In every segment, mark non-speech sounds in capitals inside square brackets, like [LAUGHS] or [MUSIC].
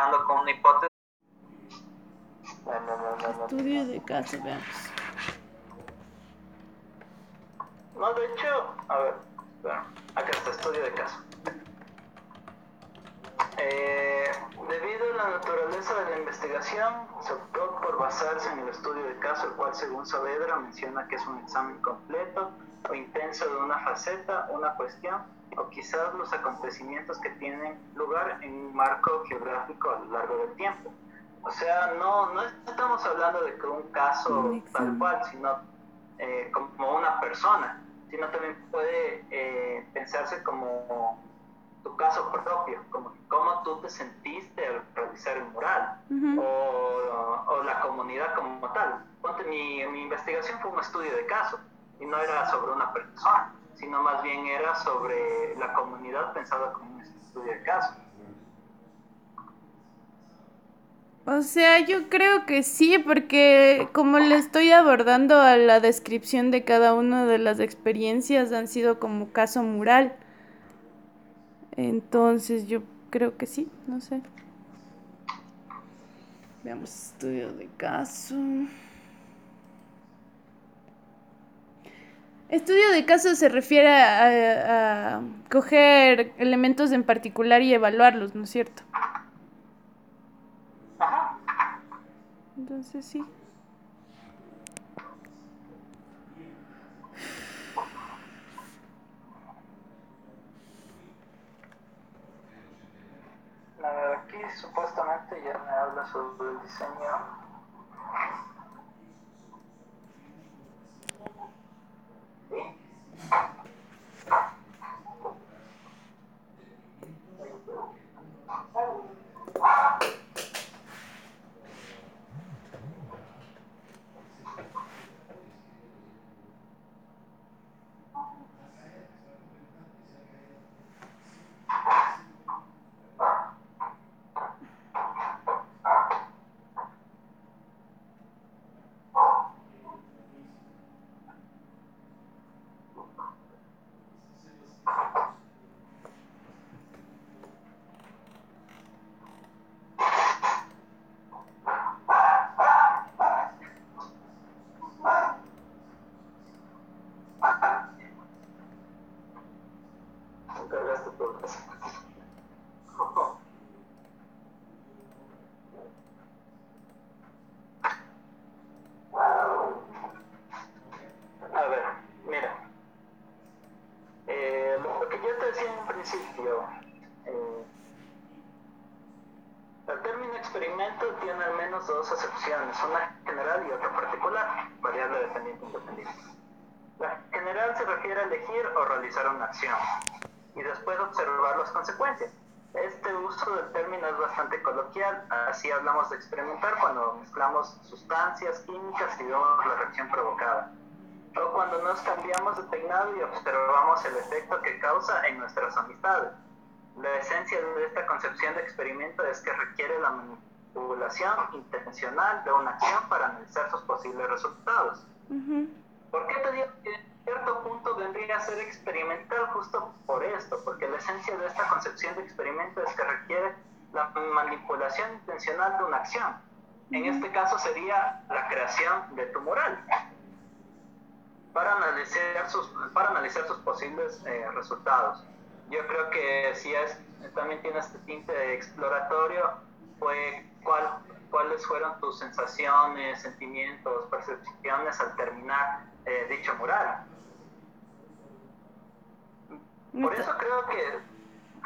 trabajando con una hipótesis. Estudio de caso, veamos. No, de hecho, a ver, acá está, estudio de caso. Eh, debido a la naturaleza de la investigación, se optó por basarse en el estudio de caso, el cual según Saavedra menciona que es un examen completo o intenso de una faceta, una cuestión, o quizás los acontecimientos que tienen lugar en un marco geográfico a lo largo del tiempo. O sea, no, no estamos hablando de que un caso tal cual, sino eh, como una persona, sino también puede eh, pensarse como tu caso propio, como cómo tú te sentiste al realizar el mural o, o, la comunidad como tal. Ponte, mi, mi investigación fue un estudio de caso y no era sobre una persona, sino más bien era sobre la comunidad pensada como un estudio de caso. O sea, yo creo que sí, porque como le estoy abordando a la descripción de cada una de las experiencias, han sido como caso mural. Entonces yo creo que sí, no sé. Veamos estudio de caso. Estudio de caso se refiere a, a, coger elementos en particular y evaluarlos, ¿no es cierto? Entonces sí. Aquí supuestamente ya me habla sobre el diseño Thank you. Dos acepciones, una general y otra particular, variable dependiente independiente. La general se refiere a elegir o realizar una acción y después observar las consecuencias. Este uso del término es bastante coloquial, así hablamos de experimentar cuando mezclamos sustancias químicas y vemos la reacción provocada. O cuando nos cambiamos de peinado y observamos el efecto que causa en nuestras amistades. La esencia de esta concepción de experimento es que requiere la manipulación manipulación intencional de una acción para analizar sus posibles resultados. ¿Por qué te digo que en cierto punto vendría a ser experimental justo por esto? Porque la esencia de esta concepción de experimento es que requiere la manipulación intencional de una acción. En este caso sería la creación de tu moral para analizar sus, para analizar sus posibles eh, resultados. Yo creo que si es, también tiene este tinte exploratorio, fue cuál, cuáles fueron tus sensaciones, sentimientos, percepciones al terminar eh, dicho mural. Por eso creo que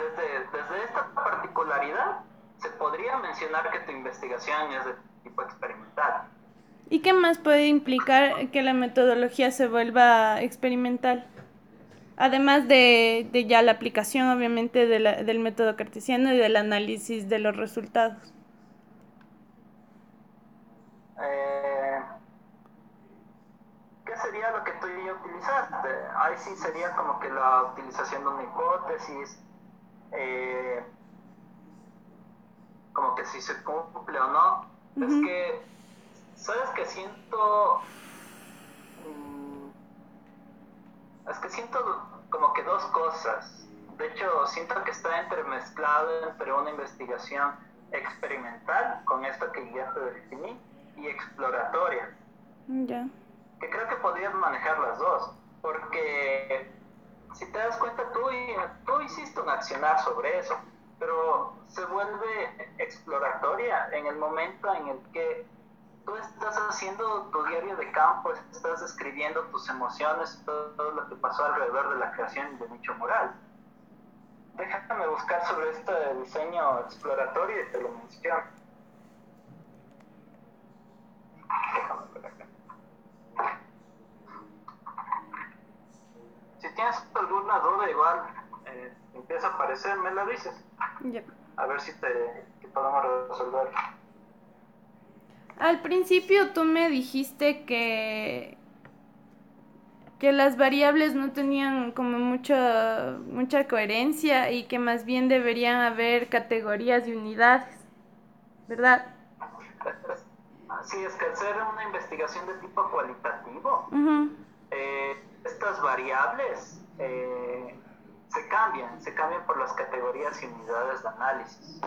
desde, desde esta particularidad se podría mencionar que tu investigación es de tipo experimental. ¿Y qué más puede implicar que la metodología se vuelva experimental? Además de, de ya la aplicación, obviamente, de la, del método cartesiano y del análisis de los resultados. Utilizaste? Ahí sí sería como que la utilización de una hipótesis, eh, como que si se cumple o no. Es que, ¿sabes que siento? Mm, es que siento como que dos cosas. De hecho, siento que está entremezclado entre una investigación experimental, con esto que ya te definí, y exploratoria. Ya. Creo que podrías manejar las dos, porque si te das cuenta, tú, tú hiciste un accionar sobre eso, pero se vuelve exploratoria en el momento en el que tú estás haciendo tu diario de campo, estás escribiendo tus emociones, todo, lo que pasó alrededor de la creación de dicho mural. Déjame buscar sobre este diseño exploratorio y te lo menciono. Déjame ver acá. Si tienes alguna duda, igual eh, empieza a aparecer, me la dices. A ver si te, te podemos resolver. Al principio tú me dijiste que que las variables no tenían como mucha mucha coherencia y que más bien deberían haber categorías y unidades, ¿verdad? Sí, es que al ser una investigación de tipo cualitativo, eh, estas variables eh, se cambian, se cambian por las categorías y unidades de análisis.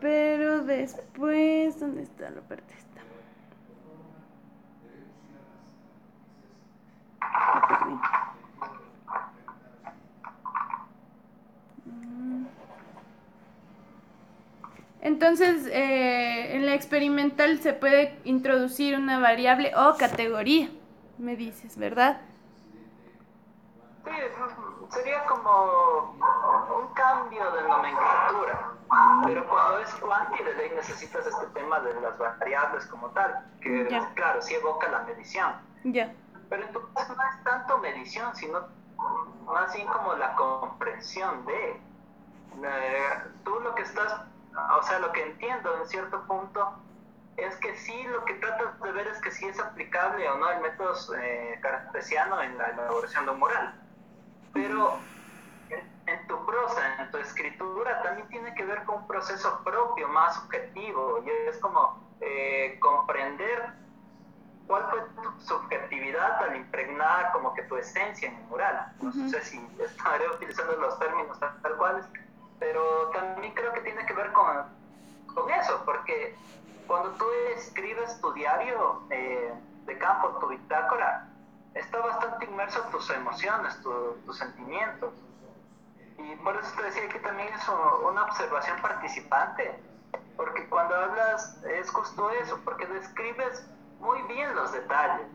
Pero después, ¿dónde está la parte esta? Entonces, eh, en la experimental se puede introducir una variable o categoría, me dices, ¿verdad? Sí, sería como un cambio de nomenclatura. Pero cuando es cuanti de ley necesitas este tema de las variables como tal, que claro, sí evoca la medición. Ya. Pero en tu caso no es tanto medición, sino más bien como la comprensión de... Eh, tú lo que estás, o sea, lo que entiendo en cierto punto es que sí, lo que tratas de ver es que sí es aplicable o no el método eh, cartesiano en la elaboración de un moral. Pero en tu prosa, en tu escritura, también tiene que ver con un proceso propio, más objetivo, y es como eh, comprender cuál fue tu subjetividad al impregnar como que tu esencia en el mural. No sé si [LAUGHS] estaré utilizando los términos tal, cuales, pero también creo que tiene que ver con, con eso, porque cuando tú escribes tu diario eh, de campo, tu bitácora, está bastante inmerso tus emociones, tus sentimientos. Y por eso te decía que también es una observación participante, porque cuando hablas es justo eso, porque describes muy bien los detalles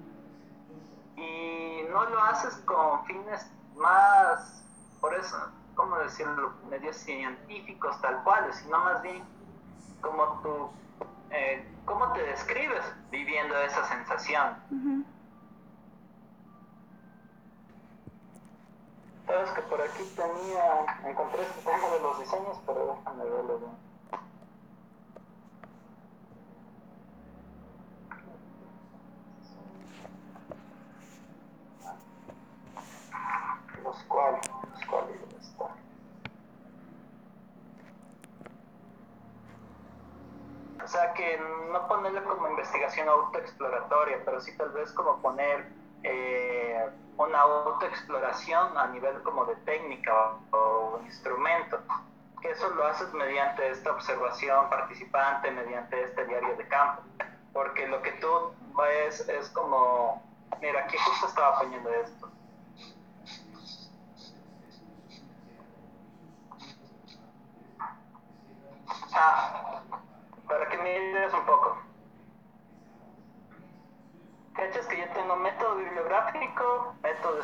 y no lo haces con fines más, por eso, ¿cómo decirlo?, medios científicos tal cual, sino más bien como tú, eh, cómo te describes viviendo esa sensación. Sabes que por aquí tenía, encontré este tema de los diseños, pero déjame verlo bien. Los cuales, los cuales, está? O sea que no ponerlo como investigación autoexploratoria, pero sí tal vez como poner eh, una autoexploración a nivel como de técnica o, instrumento, que eso lo haces mediante esta observación participante, mediante este diario de campo, porque lo que tú ves es como, mira, aquí justo estaba poniendo esto.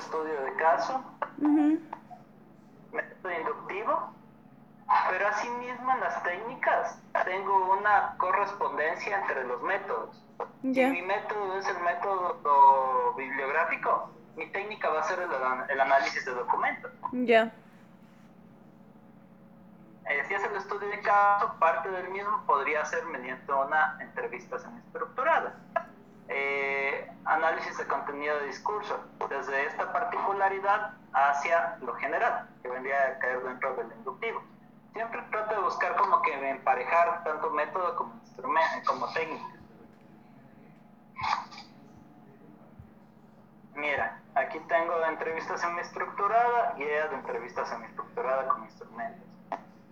De estudio de caso, método inductivo? Pero asimismo en las técnicas tengo una correspondencia entre los métodos. Si mi método es el método bibliográfico, mi técnica va a ser el, análisis de documentos. Ya. Eh, si es el estudio de caso, parte del mismo podría ser mediante una entrevista semiestructurada eh, análisis de contenido de discurso, desde esta particularidad hacia lo general, que vendría a caer dentro del inductivo. Siempre trato de buscar como que emparejar tanto método como instrumento, como técnica. Mira, aquí tengo de entrevista semiestructurada y de entrevista semiestructurada con instrumentos.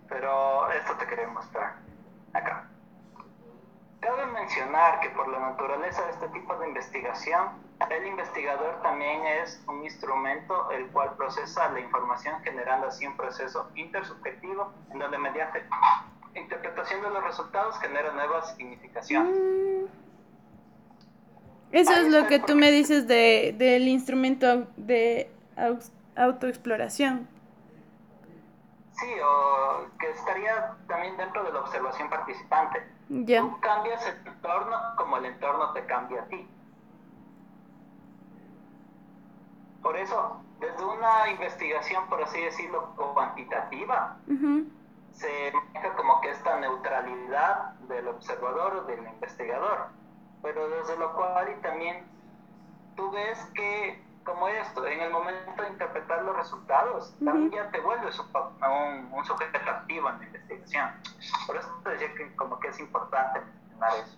pero esto te quería mostrar acá. Cabe mencionar que por la naturaleza de este tipo de investigación, el investigador también es un instrumento el cual procesa la información generando así un proceso intersubjetivo en donde mediante interpretación de los resultados genera nuevas significaciones. Mm. Eso es lo que tú me dices de, del instrumento de autoexploración. Sí, o que estaría también dentro de la observación participante. Tú cambias el entorno como el entorno te cambia a ti. Por eso, desde una investigación, por así decirlo, cuantitativa, se maneja como que esta neutralidad del observador o del investigador. Pero desde lo cual y también tú ves que como esto, en el momento de interpretar los resultados, también ya te vuelves un, un, sujeto activo en la investigación. Por eso te decía que como que es importante mencionar eso.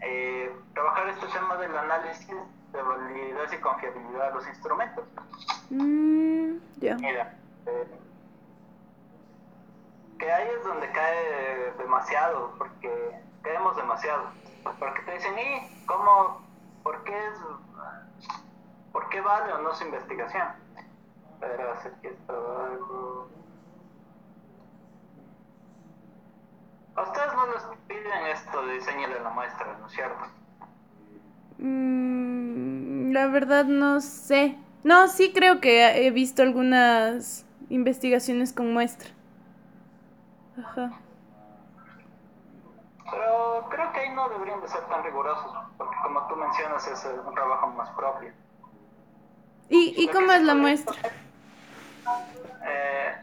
Eh, trabajar este tema del análisis de validez y confiabilidad de los instrumentos. Mm, Mira, eh, que ahí es donde cae demasiado, porque caemos demasiado. Porque te dicen, ¿y cómo? ¿Por qué es ¿Por qué vale o no su investigación? Pero hacer que esto algo... A ustedes no les piden esto de diseñarle la muestra, ¿no es cierto? Mm, la verdad no sé. No, sí creo que he visto algunas investigaciones con muestra. Ajá. Pero creo que ahí no deberían de ser tan rigurosos, porque como tú mencionas es un trabajo más propio. ¿Y, y cómo es la muestra? Eh,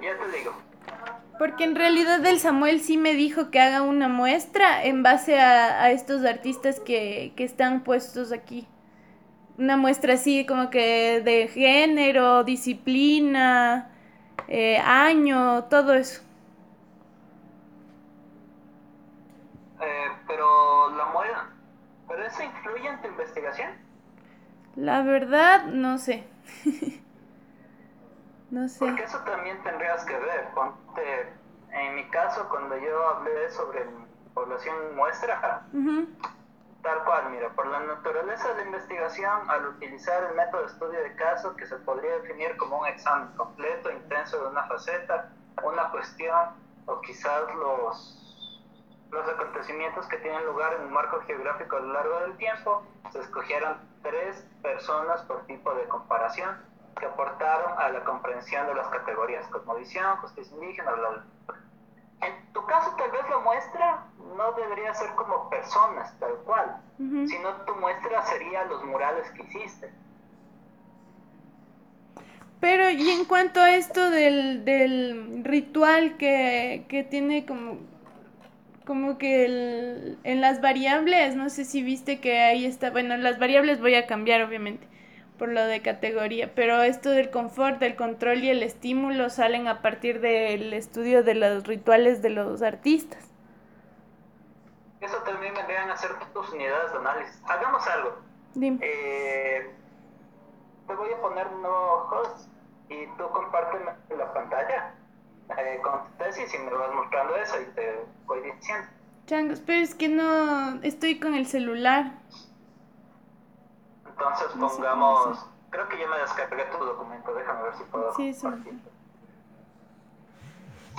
ya te digo. Porque en realidad el Samuel sí me dijo que haga una muestra en base a, estos artistas que, están puestos aquí. Una muestra así como que de género, disciplina, eh, año, todo eso. Eh, pero la muestra, ¿pero eso influye en tu investigación? La verdad, no sé. [LAUGHS] no sé. Porque eso también tendrías que ver. Ponte, en mi caso, cuando yo hablé sobre población muestra, tal cual, mira, por la naturaleza de la investigación, al utilizar el método de estudio de caso, que se podría definir como un examen completo, intenso de una faceta, una cuestión, o quizás los los acontecimientos que tienen lugar en un marco geográfico a lo largo del tiempo, se escogieron tres personas por tipo de comparación que aportaron a la comprensión de las categorías cosmovisión, justicia indígena, bla, bla. En tu caso, tal vez la muestra no debería ser como personas, tal cual, sino tu muestra sería los murales que hiciste. Pero, y en cuanto a esto del, del ritual que, que tiene como como que el, en las variables, no sé si viste que ahí está, bueno, las variables voy a cambiar obviamente por lo de categoría, pero esto del confort, del control y el estímulo salen a partir del estudio de los rituales de los artistas. Eso también vendrían a ser tus unidades de análisis. Hagamos algo. Dime. Eh, te voy a poner un nuevo host y tú compárteme la pantalla eh, con tu tesis y me vas mostrando eso y te voy diciendo. Changos, pero es que no estoy con el celular. Entonces pongamos, creo que ya me descargué tu documento, déjame ver si puedo sí, sí.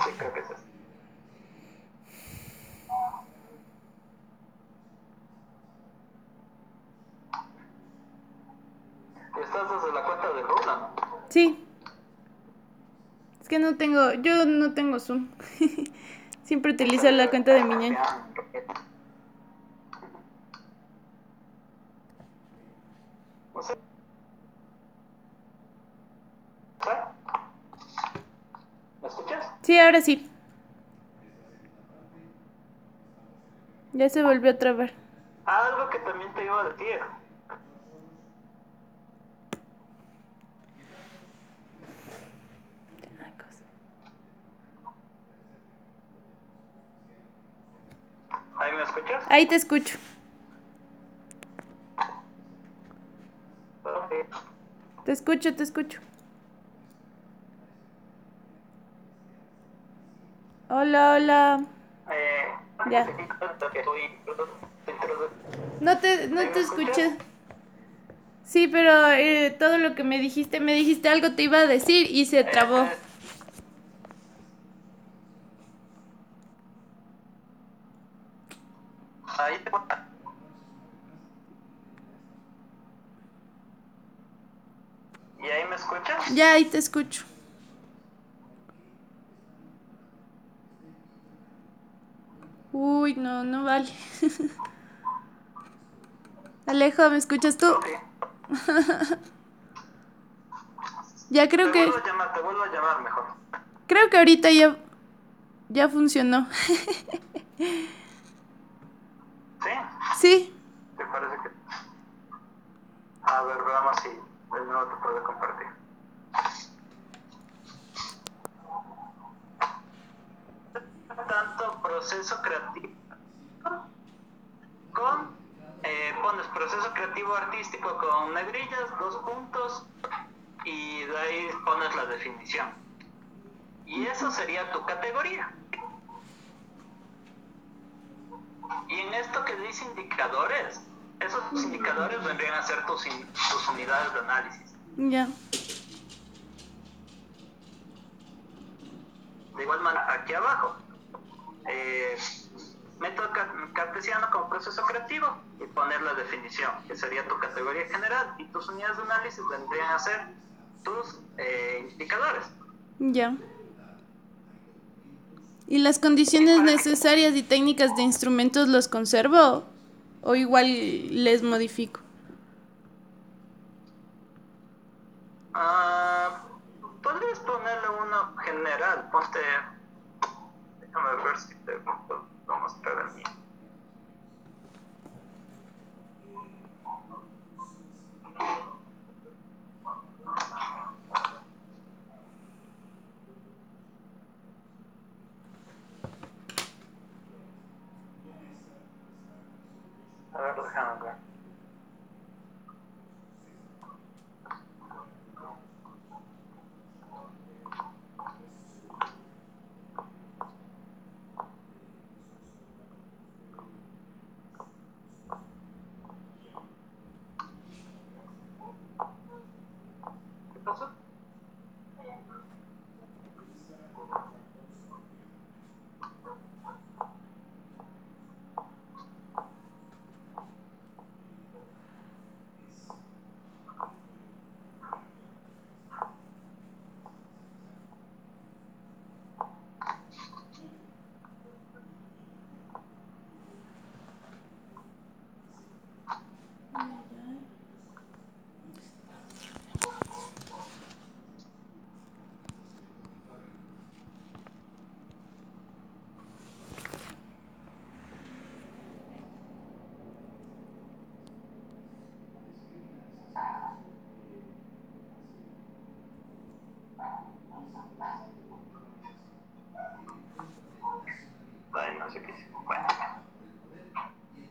Sí, creo que es eso. Estás desde la cuenta de ¿no? Sí que no tengo, yo no tengo Zoom. [LAUGHS] Siempre utilizo la cuenta de mi ¿Me escuchas? Sí, ahora sí. Ya se volvió a trabar. Algo que también te iba a decir. ¿Ahí me escuchas? Ahí te escucho. Te escucho, te escucho. Hola, hola. Eh, Ya. No te, no ¿Me te escuché. Sí, pero eh, todo lo que me dijiste, me dijiste algo, te iba a decir y se trabó. Eh, Ahí te ¿Y ahí me ahí te escucho. Uy, no, no vale. [LAUGHS] Alejo, ¿me escuchas tú? [LAUGHS] Ya creo te que vuelvo a llamar, te vuelvo a llamar mejor. creo que ahorita ya ya funcionó. [LAUGHS] ¿Sí? Sí. ¿Te parece que.? A ver, veamos si el nuevo te puede compartir. Tanto proceso creativo con. eh, pones proceso creativo artístico con negrillas, dos puntos, y de ahí pones la definición. Y eso sería tu categoría. Y en esto que dice indicadores, esos indicadores vendrían a ser tus, in- tus unidades de análisis. Ya. De igual manera, aquí abajo, eh, método ca- cartesiano como proceso creativo y poner la definición, que sería tu categoría general, y tus unidades de análisis vendrían a ser tus eh, indicadores. Ya. ¿Y las condiciones necesarias y técnicas de instrumentos los conservo o igual les modifico? Ah, Podrías ponerle uno general, ponte. Déjame ver si te puedo mostrar el mío. A ver, déjame ver. ¿Qué pasó? Ay, no sé qué hice. Bueno.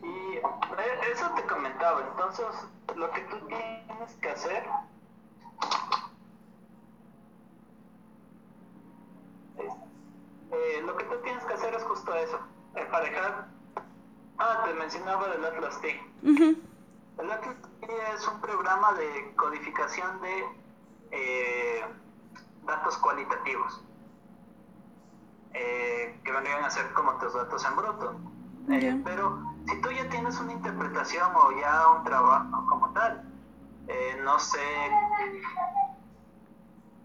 Y eh, eso te comentaba, entonces lo que tú tienes que hacer es, eh, lo que tú tienes que hacer es justo eso, emparejar. Ah, te mencionaba del Atlas T. El Atlas T es un programa de codificación de eh, datos cualitativos. eh, que vendrían a ser como tus datos en bruto. Eh. Pero si tú ya tienes una interpretación o ya un trabajo como tal, eh, no sé...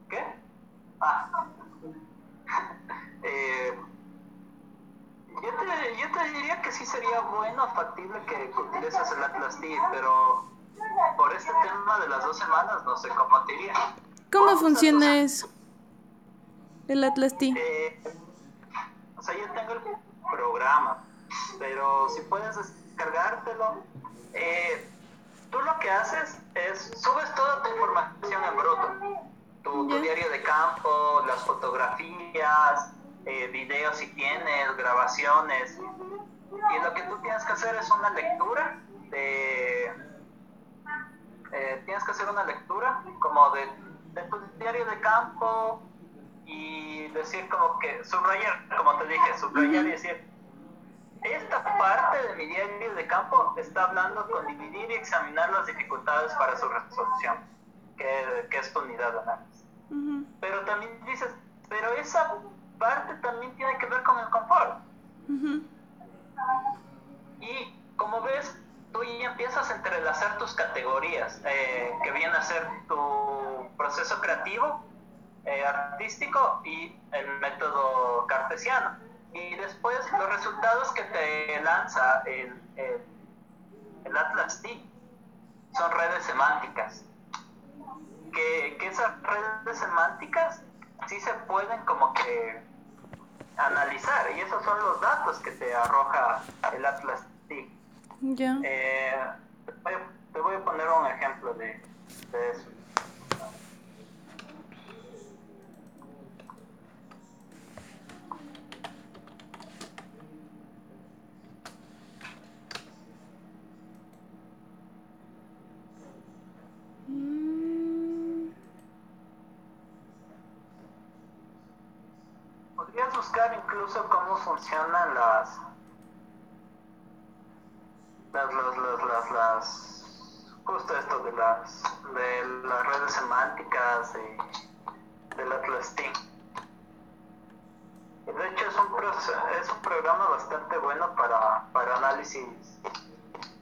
¿Qué? Ah. [LAUGHS] Eh, yo, te, yo te diría que sí sería bueno, factible que utilices el Atlas T, pero por este tema de las dos semanas no sé cómo te iría. ¿Cómo funciona eso? El Atlas T. Eh, o sea, yo tengo el programa, pero si puedes descargártelo, eh, tú lo que haces es subes toda tu información en bruto, tu, diario de campo, las fotografías, eh, videos si tienes, grabaciones, y lo que tú tienes que hacer es una lectura de eh, tienes que hacer una lectura como de, de tu diario de campo y decir como que, subrayar, como te dije, subrayar y decir, esta parte de mi diario de campo está hablando con dividir y examinar las dificultades para su resolución, que, que es tu unidad de análisis. Pero también dices, pero esa parte también tiene que ver con el confort. Y como ves, tú ya empiezas a entrelazar tus categorías, eh, que viene a ser tu proceso creativo, eh, artístico y el método cartesiano. Y después los resultados que te lanza el, el, Atlas T son redes semánticas. Que, que esas redes semánticas sí se pueden como que analizar y esos son los datos que te arroja el Atlas T. Eh, te voy a poner un ejemplo de, de eso. Buscar incluso cómo funcionan las las, las, las, las, justo esto de las de las redes semánticas y del Atlas Team. De hecho es un, es un programa bastante bueno para, para análisis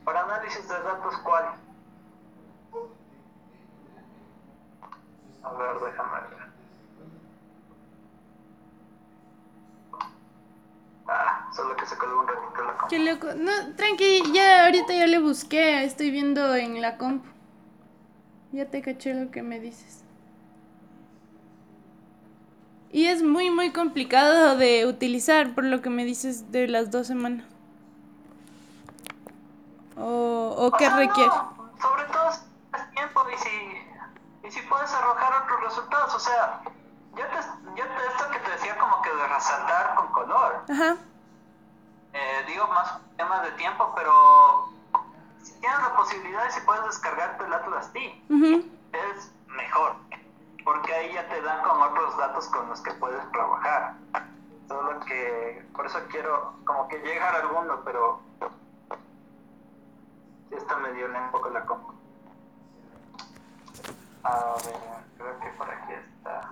para análisis de datos cual. A ver, déjame que se un ratito la compu. Qué loco. No, tranqui, ya ahorita ya le busqué, estoy viendo en la compu. Ya te caché lo que me dices. Y es muy, muy complicado de utilizar por lo que me dices de las dos semanas. ¿O, o qué requiere? sobre todo tienes tiempo y si, y si puedes arrojar otros resultados. O sea, yo te, yo te, esto que te decía como que de resaltar con color. Ajá. Digo más temas de tiempo, pero si tienes la posibilidad y si puedes descargarte el Atlas T, es mejor. Porque ahí ya te dan con otros datos con los que puedes trabajar. Solo que por eso quiero como que llegar a alguno, pero si está medio un poco la compu. A ver, creo que por aquí está.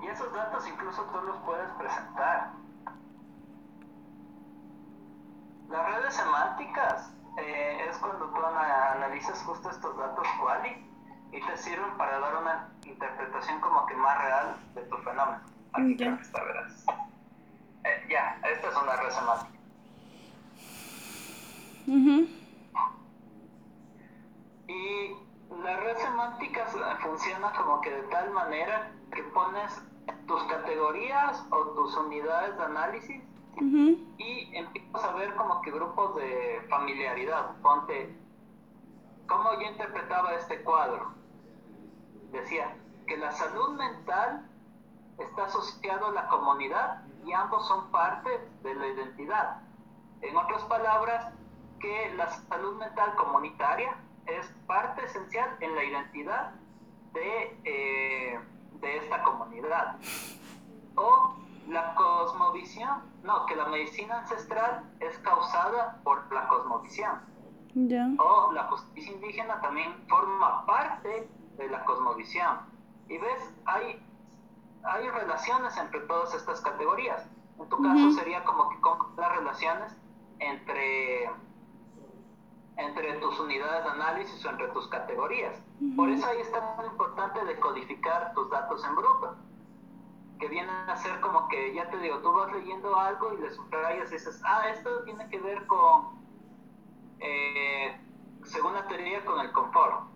Y esos datos incluso tú los puedes presentar. Las redes semánticas eh, es cuando tú analizas justo estos datos quali y te sirven para dar una interpretación como que más real de tu fenómeno. Aquí creo que está, verás. Eh, ya, esta es una red semántica. Y la red semántica funciona como que de tal manera que pones tus categorías o tus unidades de análisis y empiezas a ver como que grupos de familiaridad. Ponte, ¿cómo yo interpretaba este cuadro? Decía que la salud mental está asociado a la comunidad y ambos son parte de la identidad. En otras palabras, que la salud mental comunitaria es parte esencial en la identidad de, eh, de esta comunidad. O la cosmovisión, no, que la medicina ancestral es causada por la cosmovisión. O la justicia indígena también forma parte de la cosmovisión. Y ves, hay, hay relaciones entre todas estas categorías. En tu caso sería como que las relaciones entre entre tus unidades de análisis o entre tus categorías. Por eso ahí está muy importante decodificar tus datos en bruto, que vienen a ser como que, ya te digo, tú vas leyendo algo y le subrayas y dices, ah, esto tiene que ver con, eh, según la teoría, con el confort,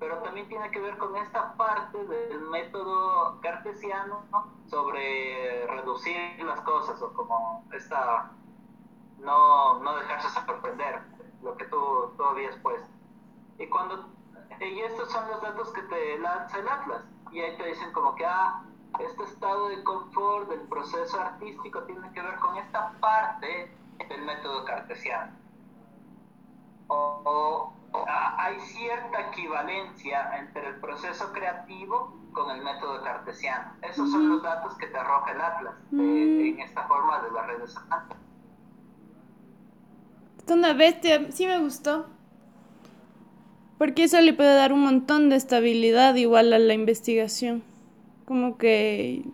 pero también tiene que ver con esta parte del método cartesiano sobre reducir las cosas o como esta, no, no dejarse sorprender lo que tú, tú habías puesto. Y cuando y estos son los datos que te lanza el Atlas. Y ahí te dicen como que, ah, este estado de confort del proceso artístico tiene que ver con esta parte del método cartesiano. O, ah, hay cierta equivalencia entre el proceso creativo con el método cartesiano. Esos son los datos que te arroja el Atlas eh, en esta forma de las redes sociales. Es una bestia, sí me gustó. Porque eso le puede dar un montón de estabilidad igual a la investigación. Como que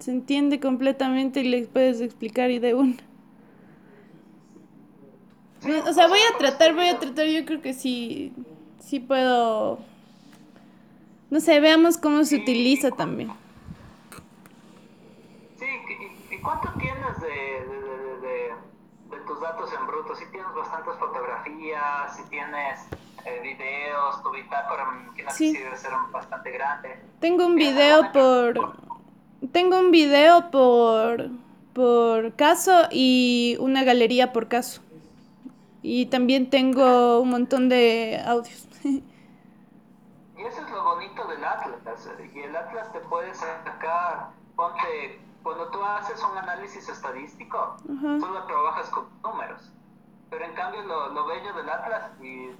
se entiende completamente y le puedes explicar y de una. O sea, voy a tratar, voy a tratar, yo creo que sí, sí puedo, no sé, veamos cómo se utiliza también. Sí, ¿y cuánto tienes de, de, de, tus datos en bruto? Si tienes bastantes fotografías, si tienes eh, videos, tu bitácora que sí. debe ser bastante grande. Tengo un video por... Tengo un video por, por caso y una galería por caso. Y también tengo un montón de audios. [LAUGHS] Y eso es lo bonito del Atlas. Y el Atlas te puede sacar, ponte, cuando tú haces un análisis estadístico, solo trabajas con números. Pero en cambio lo, lo, bello del Atlas, y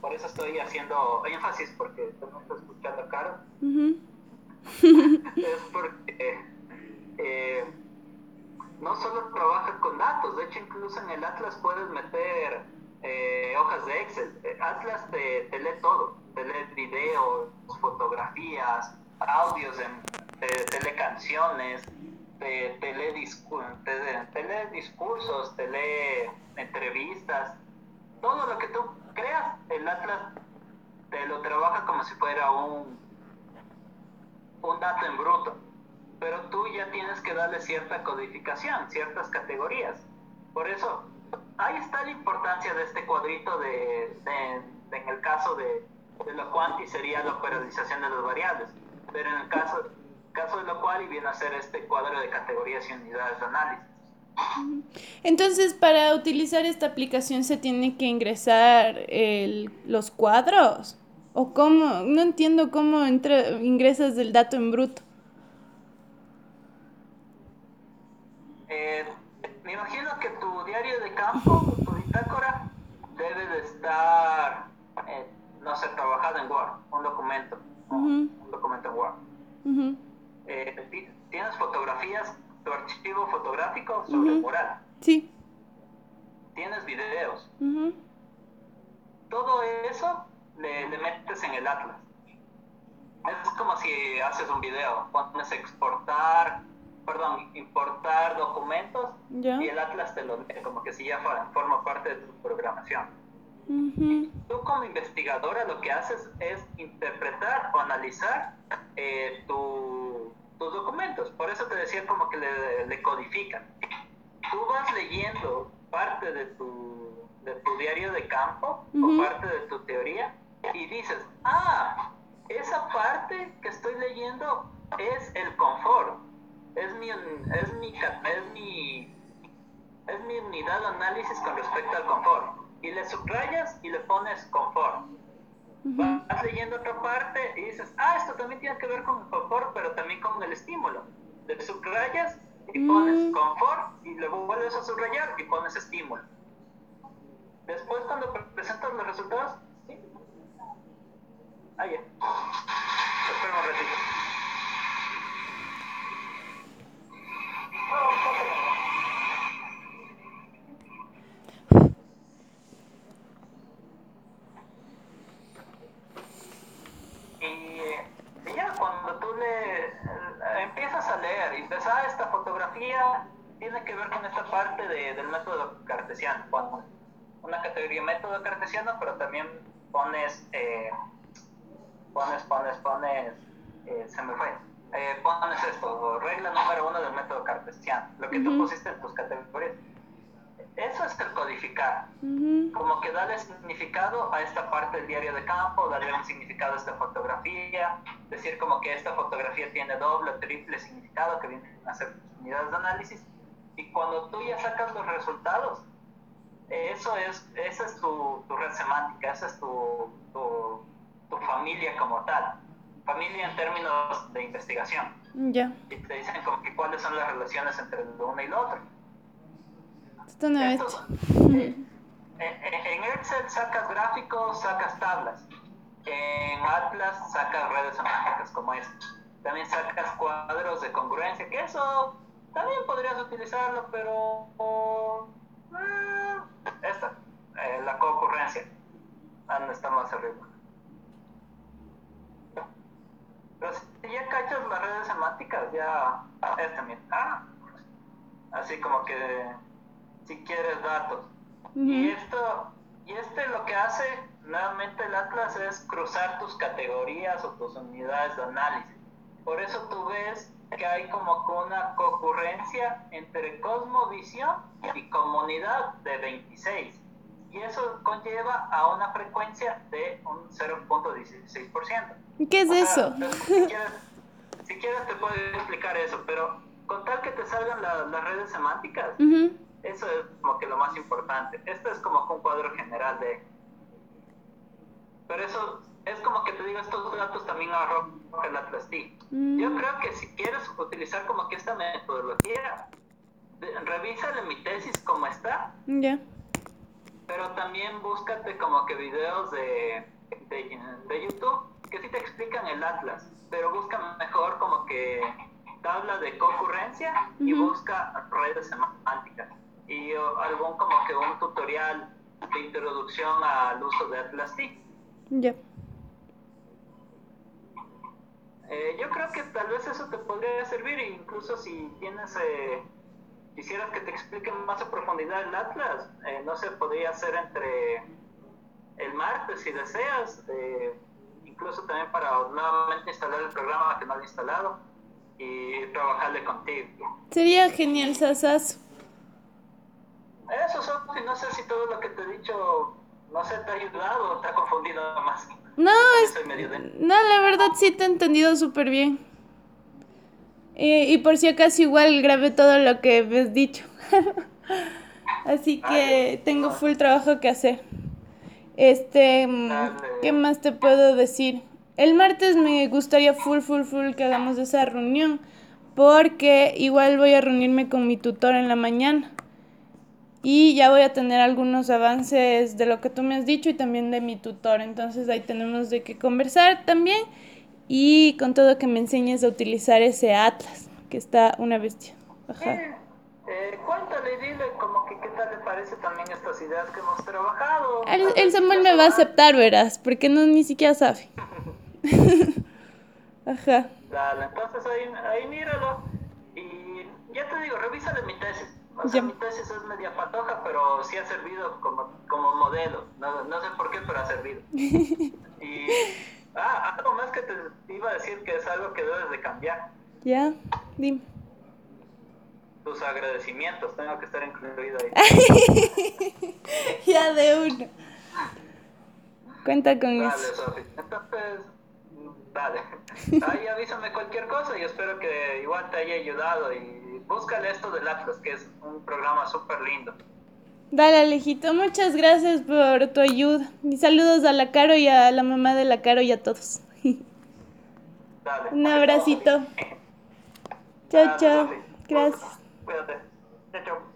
por eso estoy haciendo énfasis porque no estás escuchando caro, es porque eh, no solo trabaja con datos, de hecho incluso en el Atlas puedes meter eh, hojas de Excel. Atlas te, lee todo, te lee videos, fotografías, audios, te, lee canciones, te, lee discursos, te lee entrevistas, todo lo que tú creas, el Atlas te lo trabaja como si fuera un, un dato en bruto pero tú ya tienes que darle cierta codificación, ciertas categorías. Por eso, ahí está la importancia de este cuadrito de, en el caso de, de lo cuanti sería la operalización de las variables, pero en el caso, caso de lo cual viene a ser este cuadro de categorías y unidades de análisis. Entonces, para utilizar esta aplicación se tiene que ingresar el, los cuadros. ¿O cómo? No entiendo cómo entra, ingresas el dato en bruto. Eh, me imagino que tu diario de campo, tu bitácora, debe de estar, eh, no sé, trabajado en Word, un documento, un documento en Word. Eh, ¿Tienes fotografías, tu archivo fotográfico sobre el mural? Sí. ¿Tienes videos? Todo eso le, le metes en el Atlas. Es como si haces un video, pones exportar, perdón, importar documentos y el Atlas te lo lee, como que si ya forma parte de tu programación. Tú como investigadora lo que haces es interpretar o analizar eh, tus documentos. Por eso te decía como que le, codifican. Tú vas leyendo parte de tu, de tu diario de campo o parte de tu teoría y dices, ah, esa parte que estoy leyendo es el confort es mi, es mi, es mi, es mi unidad de análisis con respecto al confort. Y le subrayas y le pones confort. Vas leyendo otra parte y dices, ah, esto también tiene que ver con el confort, pero también con el estímulo. Le subrayas y pones confort y luego vuelves a subrayar y pones estímulo. Después cuando presentas los resultados, ¿sí? Ah, ya. Espera un ratito. Ver con esta parte del método cartesiano. una categoría método cartesiano, pero también pones, eh, pones, pones, pones, eh, se me fue eh, pones esto, regla número uno del método cartesiano, lo que tú pusiste en tus categorías. Eso es el codificar, como que darle significado a esta parte del diario de campo, darle un significado a esta fotografía, decir como que esta fotografía tiene doble triple significado que vienen a ser unidades de análisis, y cuando tú ya sacas los resultados, eso es, esa es tu, tu red semántica, esa es tu, tu, tu familia como tal familia en términos de investigación. Ya. Y te dicen como que cuáles son las relaciones entre lo uno y lo otro. Esto no es. Eh, en Excel sacas gráficos, sacas tablas. En Atlas sacas redes semánticas como esta. También sacas cuadros de congruencia, que eso también podrías utilizarlo, pero eh, esta, eh, la concurrencia, donde está más arriba. Pero si ya cachas las redes semánticas, ya este mira, ah, así como que si quieres datos. Y esto, y este lo que hace nuevamente el Atlas es cruzar tus categorías o tus unidades de análisis. Por eso tú ves que hay como una concurrencia entre cosmovisión y comunidad de 26. Y eso conlleva a una frecuencia de un 0.16%. ¿Qué es eso? si, quieres, te puedo explicar eso, pero con tal que te salgan las redes semánticas, eso es como que lo más importante. Esto es como un cuadro general de... Pero eso es como que te digo, estos datos también arrojan el Atlas mm. Yo creo que si quieres utilizar como que esta metodología, revísale mi tesis como está. Ya. Pero también búscate como que videos de, de, YouTube que sí te explican el Atlas, pero busca mejor como que tabla de concurrencia y busca redes semánticas y algún como que un tutorial de introducción al uso de Atlas T. Ya. Eh, yo creo que tal vez eso te podría servir, incluso si tienes, eh, quisieras que te expliquen más a profundidad el Atlas, eh, no se podría hacer entre el martes si deseas, incluso también para nuevamente instalar el programa que no has instalado y trabajarle contigo. Sería genial, Sasas. Eso, Sofi, no sé si todo lo que te he dicho, no sé, te ha ayudado o te ha confundido más. No, no, la verdad sí te he entendido súper bien. y por si acaso igual grabé todo lo que me has dicho. [LAUGHS] Así que tengo full trabajo que hacer. Este, mm, ¿qué más te puedo decir? El martes me gustaría full, full, full que hagamos esa reunión. Porque igual voy a reunirme con mi tutor en la mañana y ya voy a tener algunos avances de lo que tú me has dicho y también de mi tutor. Entonces ahí tenemos de qué conversar también y con todo que me enseñes a utilizar ese Atlas, que está una bestia. Ajá. Eh, cuéntale y dile como que qué tal le parece también estas ideas que hemos trabajado. El, Samuel me va a aceptar, verás, porque no ni siquiera sabe. [LAUGHS] Ajá. Dale, entonces ahí, ahí míralo y ya te digo, revísale mi tesis o sea, mi tesis es media patoja, pero sí ha servido como, como modelo. No, no sé por qué, pero ha servido. [LAUGHS] y ah, algo más que te iba a decir que es algo que debes de cambiar. Ya, dime. Tus agradecimientos, tengo que estar incluido ahí. [LAUGHS] ya de uno. Cuenta con eso. Dale, Sofi. Entonces, dale. Ahí avísame cualquier cosa y espero que igual te haya ayudado y búscale esto del Atlas, que es un programa súper lindo. Dale, Alejito, muchas gracias por tu ayuda. Y saludos a la Caro y a la mamá de la Caro y a todos. Dale. Un abracito. Chao, chao. Gracias. Cuídate. Chao, chao.